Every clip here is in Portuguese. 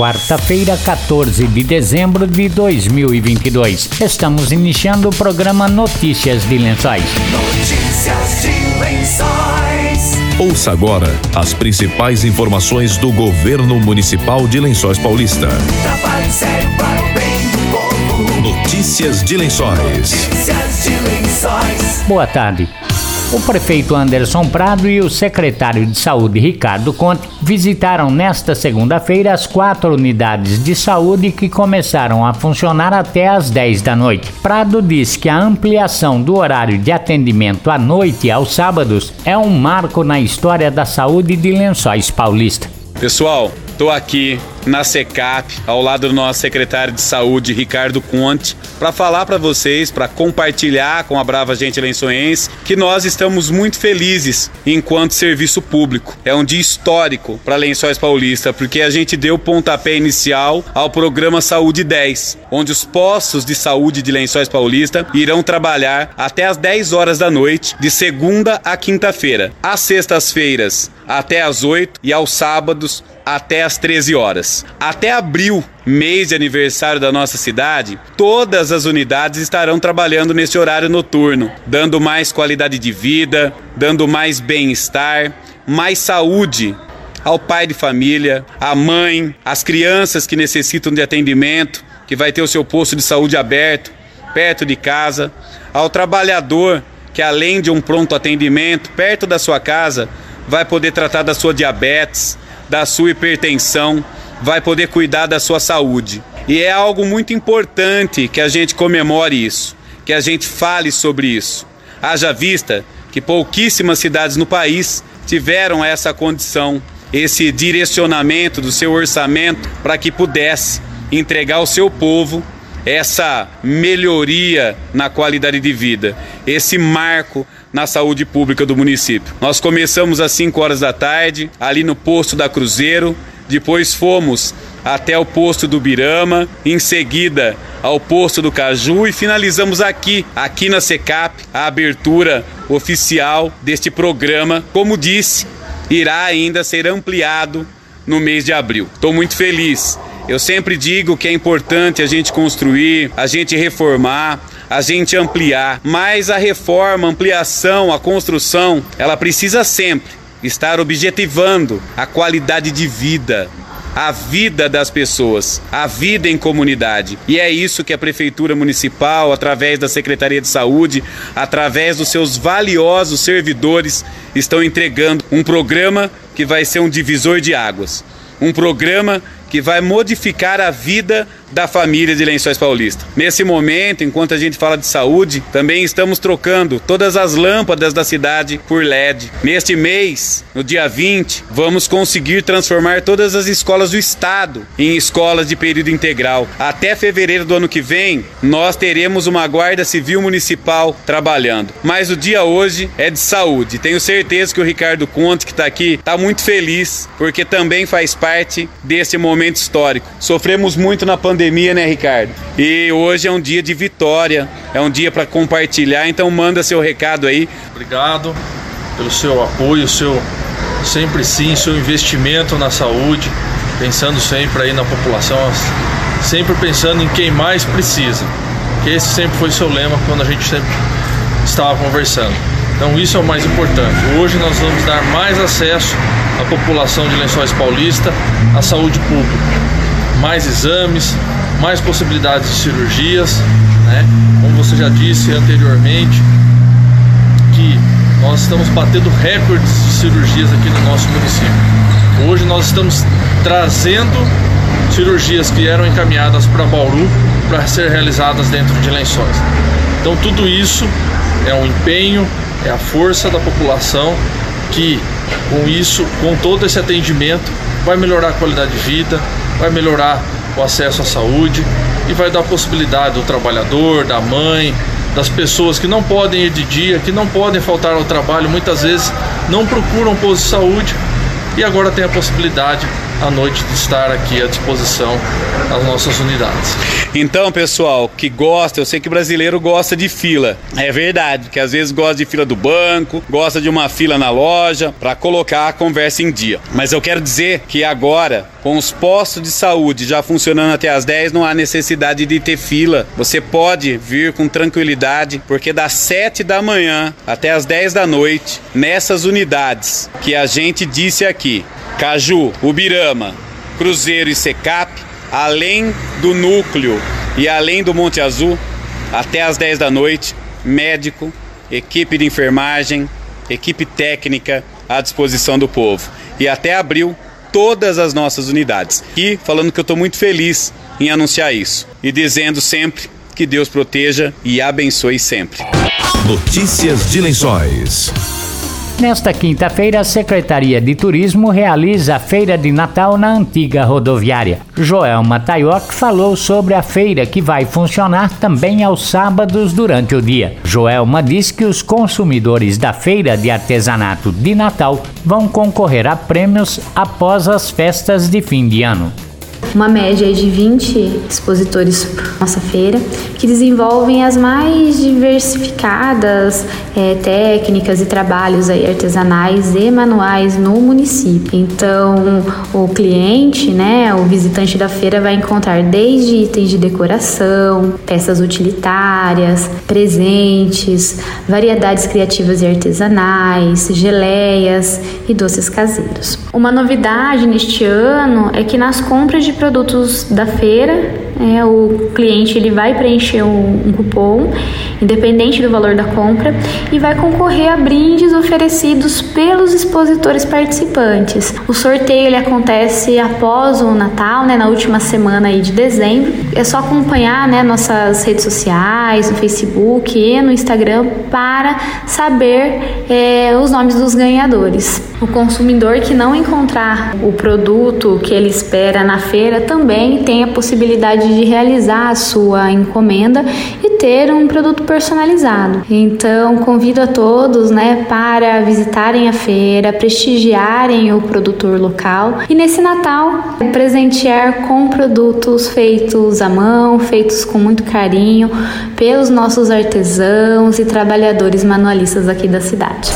quarta-feira, 14 de dezembro de 2022. Estamos iniciando o programa Notícias de Lençóis. Notícias de Lençóis. Ouça agora as principais informações do governo municipal de Lençóis Paulista. Notícias de Lençóis. Notícias de Lençóis. Boa tarde. O prefeito Anderson Prado e o secretário de Saúde Ricardo Conte visitaram nesta segunda-feira as quatro unidades de saúde que começaram a funcionar até às 10 da noite. Prado diz que a ampliação do horário de atendimento à noite e aos sábados é um marco na história da saúde de Lençóis Paulista. Pessoal, estou aqui na SECAP, ao lado do nosso secretário de saúde, Ricardo Conte, para falar para vocês, para compartilhar com a brava gente lençoense, que nós estamos muito felizes enquanto serviço público. É um dia histórico para Lençóis Paulista, porque a gente deu pontapé inicial ao programa Saúde 10, onde os postos de saúde de Lençóis Paulista irão trabalhar até às 10 horas da noite, de segunda a quinta-feira. Às sextas-feiras, até às 8 e aos sábados até às 13 horas. Até abril, mês de aniversário da nossa cidade, todas as unidades estarão trabalhando nesse horário noturno, dando mais qualidade de vida, dando mais bem-estar, mais saúde ao pai de família, à mãe, às crianças que necessitam de atendimento, que vai ter o seu posto de saúde aberto, perto de casa, ao trabalhador que além de um pronto atendimento perto da sua casa, vai poder tratar da sua diabetes, da sua hipertensão, vai poder cuidar da sua saúde. E é algo muito importante que a gente comemore isso, que a gente fale sobre isso. Haja vista que pouquíssimas cidades no país tiveram essa condição, esse direcionamento do seu orçamento para que pudesse entregar ao seu povo essa melhoria na qualidade de vida, esse marco na saúde pública do município. Nós começamos às 5 horas da tarde, ali no posto da Cruzeiro, depois fomos até o posto do Birama, em seguida ao posto do Caju e finalizamos aqui, aqui na Secap, a abertura oficial deste programa. Como disse, irá ainda ser ampliado no mês de abril. Estou muito feliz. Eu sempre digo que é importante a gente construir, a gente reformar, a gente ampliar, mas a reforma, ampliação, a construção, ela precisa sempre estar objetivando a qualidade de vida, a vida das pessoas, a vida em comunidade. E é isso que a Prefeitura Municipal, através da Secretaria de Saúde, através dos seus valiosos servidores, estão entregando um programa que vai ser um divisor de águas. Um programa que vai modificar a vida da família de Lençóis Paulista. Nesse momento, enquanto a gente fala de saúde, também estamos trocando todas as lâmpadas da cidade por LED. Neste mês, no dia 20, vamos conseguir transformar todas as escolas do estado em escolas de período integral. Até fevereiro do ano que vem, nós teremos uma guarda civil municipal trabalhando. Mas o dia hoje é de saúde. Tenho certeza que o Ricardo Conte, que está aqui, está muito feliz, porque também faz parte desse momento histórico. Sofremos muito na pandemia pandemia, né, Ricardo? E hoje é um dia de vitória, é um dia para compartilhar, então manda seu recado aí. Obrigado pelo seu apoio, seu sempre sim, seu investimento na saúde, pensando sempre aí na população, sempre pensando em quem mais precisa. Que esse sempre foi seu lema quando a gente sempre estava conversando. Então isso é o mais importante. Hoje nós vamos dar mais acesso à população de Lençóis Paulista à saúde pública mais exames, mais possibilidades de cirurgias, né? Como você já disse anteriormente, que nós estamos batendo recordes de cirurgias aqui no nosso município. Hoje nós estamos trazendo cirurgias que eram encaminhadas para Bauru para ser realizadas dentro de lençóis. Então tudo isso é um empenho, é a força da população que com isso, com todo esse atendimento, vai melhorar a qualidade de vida, vai melhorar o acesso à saúde e vai dar possibilidade do trabalhador, da mãe, das pessoas que não podem ir de dia, que não podem faltar ao trabalho, muitas vezes não procuram posto de saúde e agora tem a possibilidade a noite de estar aqui à disposição das nossas unidades. Então, pessoal, que gosta, eu sei que brasileiro gosta de fila. É verdade, que às vezes gosta de fila do banco, gosta de uma fila na loja para colocar a conversa em dia. Mas eu quero dizer que agora, com os postos de saúde já funcionando até as 10, não há necessidade de ter fila. Você pode vir com tranquilidade, porque das 7 da manhã até as 10 da noite, nessas unidades que a gente disse aqui, Caju, Ubirama, Cruzeiro e Secap, além do núcleo e além do Monte Azul, até as 10 da noite, médico, equipe de enfermagem, equipe técnica à disposição do povo. E até abril, todas as nossas unidades. E falando que eu estou muito feliz em anunciar isso e dizendo sempre que Deus proteja e abençoe sempre. Notícias de Lençóis. Nesta quinta-feira, a Secretaria de Turismo realiza a Feira de Natal na antiga rodoviária. Joelma Taioc falou sobre a feira que vai funcionar também aos sábados durante o dia. Joelma diz que os consumidores da feira de artesanato de Natal vão concorrer a prêmios após as festas de fim de ano uma média de 20 expositores nossa feira, que desenvolvem as mais diversificadas é, técnicas e trabalhos aí artesanais e manuais no município. Então, o cliente, né, o visitante da feira vai encontrar desde itens de decoração, peças utilitárias, presentes, variedades criativas e artesanais, geleias e doces caseiros. Uma novidade neste ano é que nas compras de produtos da feira é, o cliente ele vai preencher um, um, cupom, independente do valor da compra, e vai concorrer a brindes oferecidos pelos expositores participantes. O sorteio ele acontece após o Natal, né, na última semana aí de dezembro. É só acompanhar né, nossas redes sociais, no Facebook e no Instagram para saber é, os nomes dos ganhadores. O consumidor que não encontrar o produto que ele espera na feira também tem a possibilidade de realizar a sua encomenda e ter um produto personalizado. Então, convido a todos, né, para visitarem a feira, prestigiarem o produtor local e nesse Natal presentear com produtos feitos à mão, feitos com muito carinho pelos nossos artesãos e trabalhadores manualistas aqui da cidade.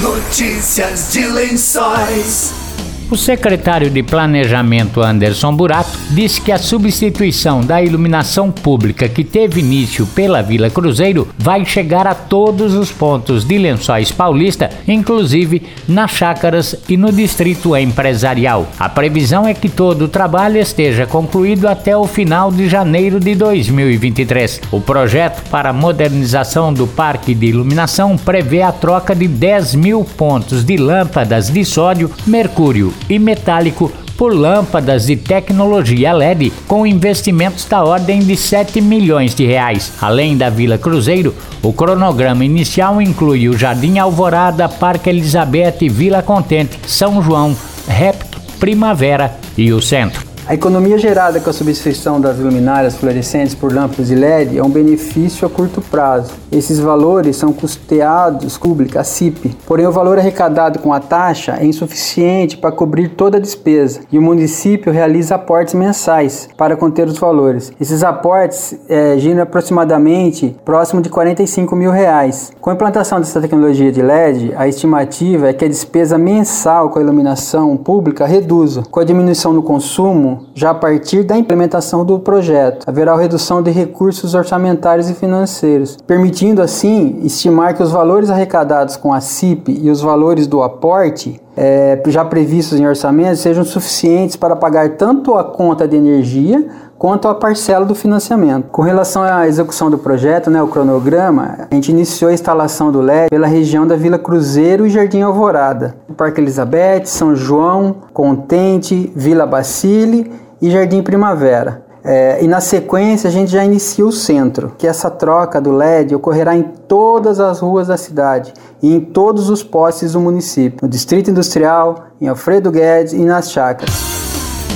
Notícias de Lençóis. O secretário de Planejamento Anderson Burato disse que a substituição da iluminação pública que teve início pela Vila Cruzeiro vai chegar a todos os pontos de Lençóis Paulista, inclusive nas chácaras e no distrito empresarial. A previsão é que todo o trabalho esteja concluído até o final de janeiro de 2023. O projeto para a modernização do parque de iluminação prevê a troca de 10 mil pontos de lâmpadas de sódio, mercúrio e metálico por lâmpadas de tecnologia LED com investimentos da ordem de 7 milhões de reais. Além da Vila Cruzeiro, o cronograma inicial inclui o Jardim Alvorada, Parque Elizabeth, Vila Contente, São João, Repto, Primavera e o Centro. A economia gerada com a substituição das luminárias fluorescentes por lâmpadas de LED é um benefício a curto prazo. Esses valores são custeados pública, a CIP, porém o valor arrecadado com a taxa é insuficiente para cobrir toda a despesa e o município realiza aportes mensais para conter os valores. Esses aportes é, giram aproximadamente próximo de 45 mil reais. Com a implantação dessa tecnologia de LED, a estimativa é que a despesa mensal com a iluminação pública reduza. Com a diminuição do consumo, já a partir da implementação do projeto. Haverá redução de recursos orçamentários e financeiros, permitindo assim estimar que os valores arrecadados com a CIP e os valores do aporte é, já previstos em orçamento sejam suficientes para pagar tanto a conta de energia quanto a parcela do financiamento. Com relação à execução do projeto, né, o cronograma, a gente iniciou a instalação do LED pela região da Vila Cruzeiro e Jardim Alvorada, Parque Elizabeth, São João, Contente, Vila Bacile e Jardim Primavera. É, e na sequência a gente já inicia o centro, que essa troca do LED ocorrerá em todas as ruas da cidade e em todos os postes do município, no Distrito Industrial, em Alfredo Guedes e nas chácaras.